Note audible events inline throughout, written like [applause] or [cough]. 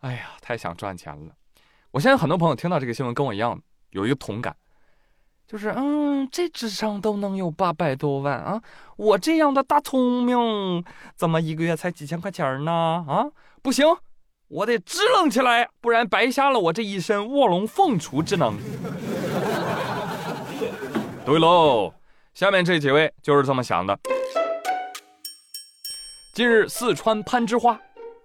哎呀，太想赚钱了。我相信很多朋友听到这个新闻跟我一样有一个同感，就是嗯，这智商都能有八百多万啊！我这样的大聪明，怎么一个月才几千块钱呢？啊，不行，我得支棱起来，不然白瞎了我这一身卧龙凤雏之能。对喽，下面这几位就是这么想的。近日，四川攀枝花。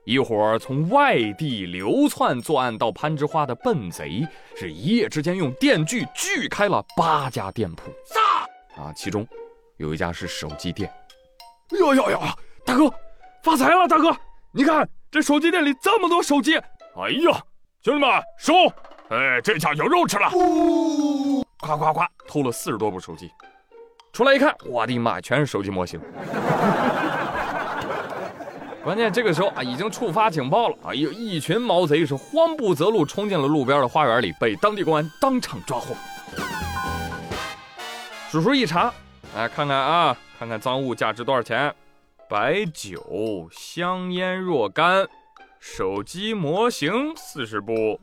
一伙从外地流窜作案到攀枝花的笨贼，是一夜之间用电锯锯开了八家店铺。啊，其中有一家是手机店。哟哟哟，大哥，发财了！大哥，你看这手机店里这么多手机。哎呀，兄弟们收！哎，这下有肉吃了。夸夸夸，偷了四十多部手机。出来一看，我的妈，全是手机模型。关键这个时候啊，已经触发警报了。哎呦，一群毛贼是慌不择路，冲进了路边的花园里，被当地公安当场抓获。叔叔一查，来看看啊，看看赃物价值多少钱？白酒、香烟若干，手机模型四十部，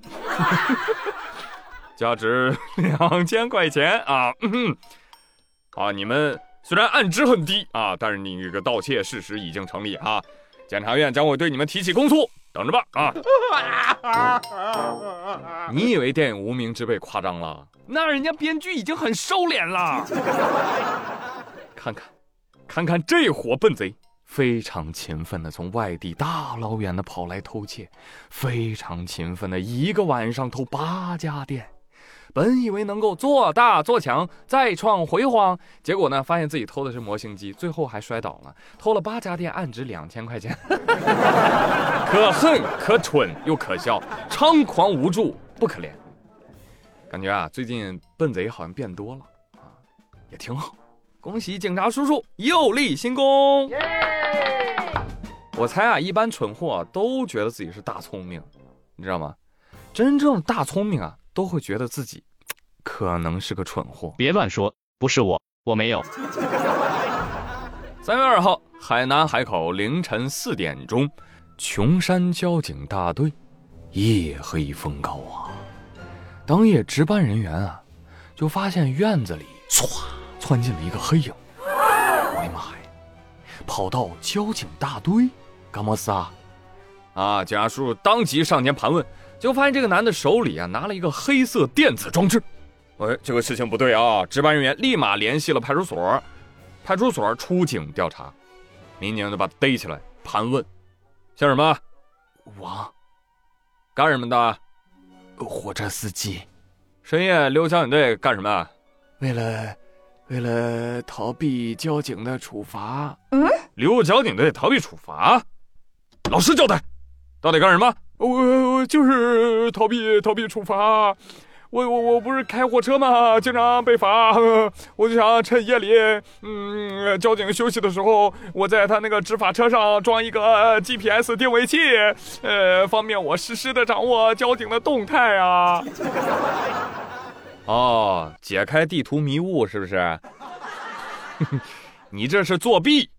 [laughs] 价值两千块钱啊！啊，你们虽然案值很低啊，但是你这个盗窃事实已经成立啊。检察院将会对你们提起公诉，等着吧！啊，[laughs] 你以为电影《无名之辈》夸张了？那人家编剧已经很收敛了。看看，看看这伙笨贼，非常勤奋的从外地大老远的跑来偷窃，非常勤奋的一个晚上偷八家店。本以为能够做大做强，再创辉煌，结果呢，发现自己偷的是模型机，最后还摔倒了，偷了八家店，案值两千块钱，[laughs] 可恨可蠢又可笑，猖狂无助不可怜。感觉啊，最近笨贼好像变多了啊，也挺好。恭喜警察叔叔又立新功。我猜啊，一般蠢货都觉得自己是大聪明，你知道吗？真正的大聪明啊。都会觉得自己 [tsk] 可能是个蠢货。别乱说，不是我，我没有。三月二号，海南海口凌晨四点钟，琼山交警大队，夜黑风高啊！当夜值班人员啊，就发现院子里唰窜进了一个黑影。我的妈呀！跑到交警大队干么事啊？啊！警察叔叔当即上前盘问。就发现这个男的手里啊拿了一个黑色电子装置，哎，这个事情不对啊！值班人员立马联系了派出所，派出所出警调查，民警就把他逮起来盘问，姓什么？王，干什么的？火车司机。深夜溜交警队干什么？为了，为了逃避交警的处罚。嗯？溜交警队逃避处罚？老实交代，到底干什么？我我就是逃避逃避处罚，我我我不是开货车吗？经常被罚，我就想趁夜里，嗯，交警休息的时候，我在他那个执法车上装一个 GPS 定位器，呃，方便我实时的掌握交警的动态啊。哦，解开地图迷雾是不是？[laughs] 你这是作弊，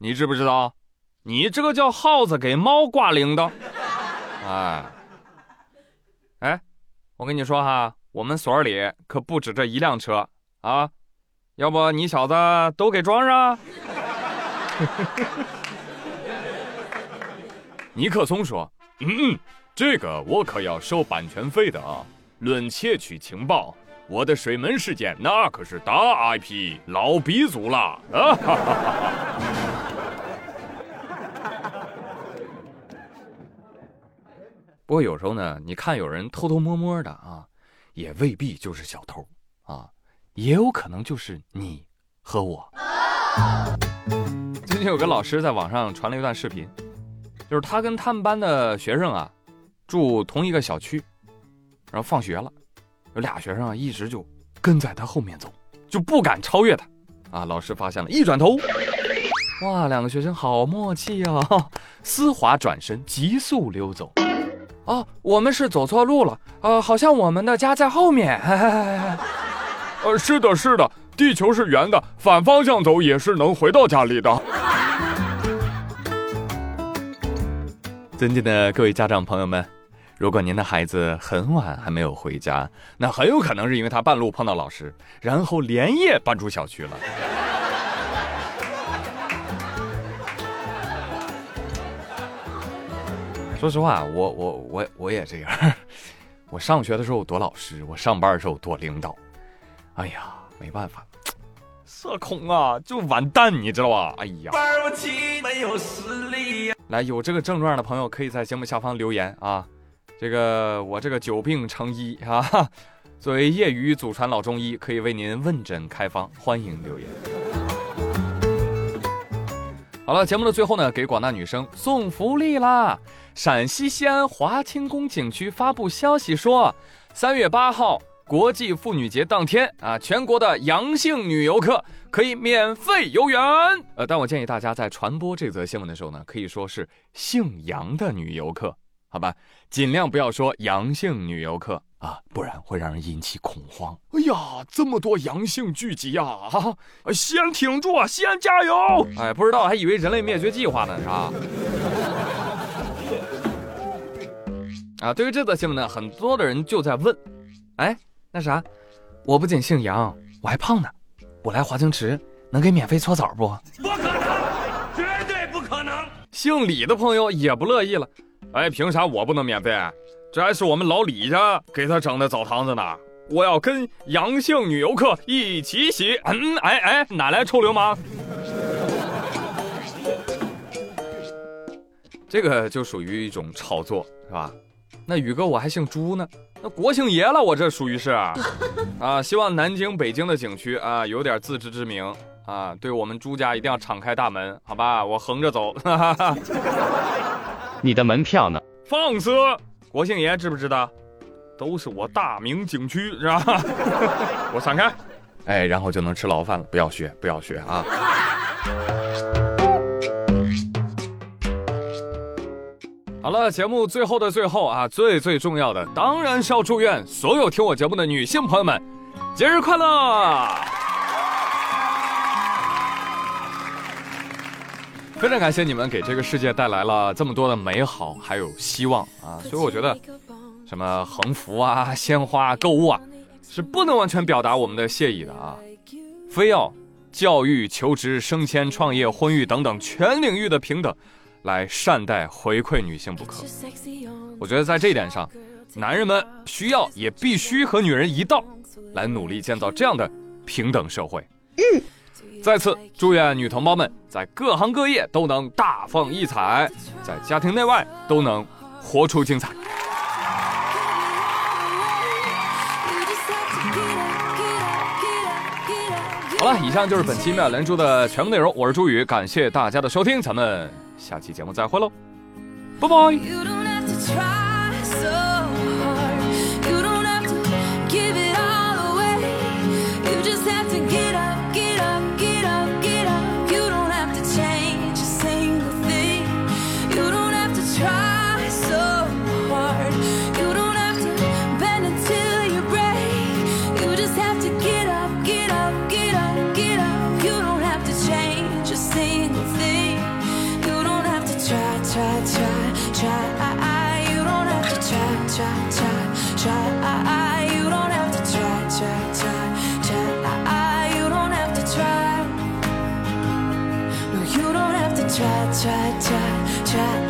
你知不知道？你这个叫耗子给猫挂铃铛。哎，哎，我跟你说哈，我们所里可不止这一辆车啊，要不你小子都给装上。[laughs] 尼克松说：“嗯，这个我可要收版权费的啊。论窃取情报，我的水门事件那可是大 IP 老鼻祖了啊！”不过有时候呢，你看有人偷偷摸摸的啊，也未必就是小偷啊，也有可能就是你和我。最近有个老师在网上传了一段视频，就是他跟他们班的学生啊，住同一个小区，然后放学了，有俩学生啊一直就跟在他后面走，就不敢超越他啊。老师发现了，一转头，哇，两个学生好默契啊，[laughs] 丝滑转身，急速溜走。哦，我们是走错路了，呃，好像我们的家在后面。[laughs] 呃，是的，是的，地球是圆的，反方向走也是能回到家里的。尊敬的各位家长朋友们，如果您的孩子很晚还没有回家，那很有可能是因为他半路碰到老师，然后连夜搬出小区了。说实话，我我我我也这样。我上学的时候多老师，我上班的时候多领导。哎呀，没办法，社恐啊，就完蛋，你知道吧？哎呀，玩不起，没有实力。来，有这个症状的朋友可以在节目下方留言啊。这个我这个久病成医啊，作为业余祖传老中医，可以为您问诊开方，欢迎留言。好了，节目的最后呢，给广大女生送福利啦！陕西西安华清宫景区发布消息说，三月八号国际妇女节当天啊，全国的阳性女游客可以免费游园。呃，但我建议大家在传播这则新闻的时候呢，可以说是姓杨的女游客，好吧？尽量不要说阳性女游客啊，不然会让人引起恐慌。哎呀，这么多阳性聚集呀！啊，西安挺住啊，西安加油！哎，不知道还以为人类灭绝计划呢，是吧？啊，对于这则新闻呢，很多的人就在问，哎，那啥，我不仅姓杨，我还胖呢，我来华清池能给免费搓澡不？不可能，绝对不可能！姓李的朋友也不乐意了，哎，凭啥我不能免费？这还是我们老李家给他整的澡堂子呢，我要跟阳性女游客一起洗。嗯，哎哎，哪来臭流氓？这个就属于一种炒作，是吧？那宇哥我还姓朱呢，那国姓爷了，我这属于是啊。希望南京、北京的景区啊有点自知之明啊，对我们朱家一定要敞开大门，好吧？我横着走。[laughs] 你的门票呢？放肆！国姓爷知不知道？都是我大名景区是吧？[laughs] 我闪开，哎，然后就能吃牢饭了。不要学，不要学啊！好了，节目最后的最后啊，最最重要的当然是要祝愿所有听我节目的女性朋友们节日快乐！非常感谢你们给这个世界带来了这么多的美好还有希望啊！所以我觉得，什么横幅啊、鲜花、购物啊，是不能完全表达我们的谢意的啊！非要教育、求职、升迁、创业、婚育等等全领域的平等。来善待回馈女性不可，我觉得在这一点上，男人们需要也必须和女人一道，来努力建造这样的平等社会。嗯，再次祝愿女同胞们在各行各业都能大放异彩，在家庭内外都能活出精彩。好了，以上就是本期妙连珠的全部内容，我是朱宇，感谢大家的收听，咱们。下期节目再会喽，拜拜。却却却。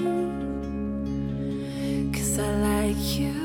like you.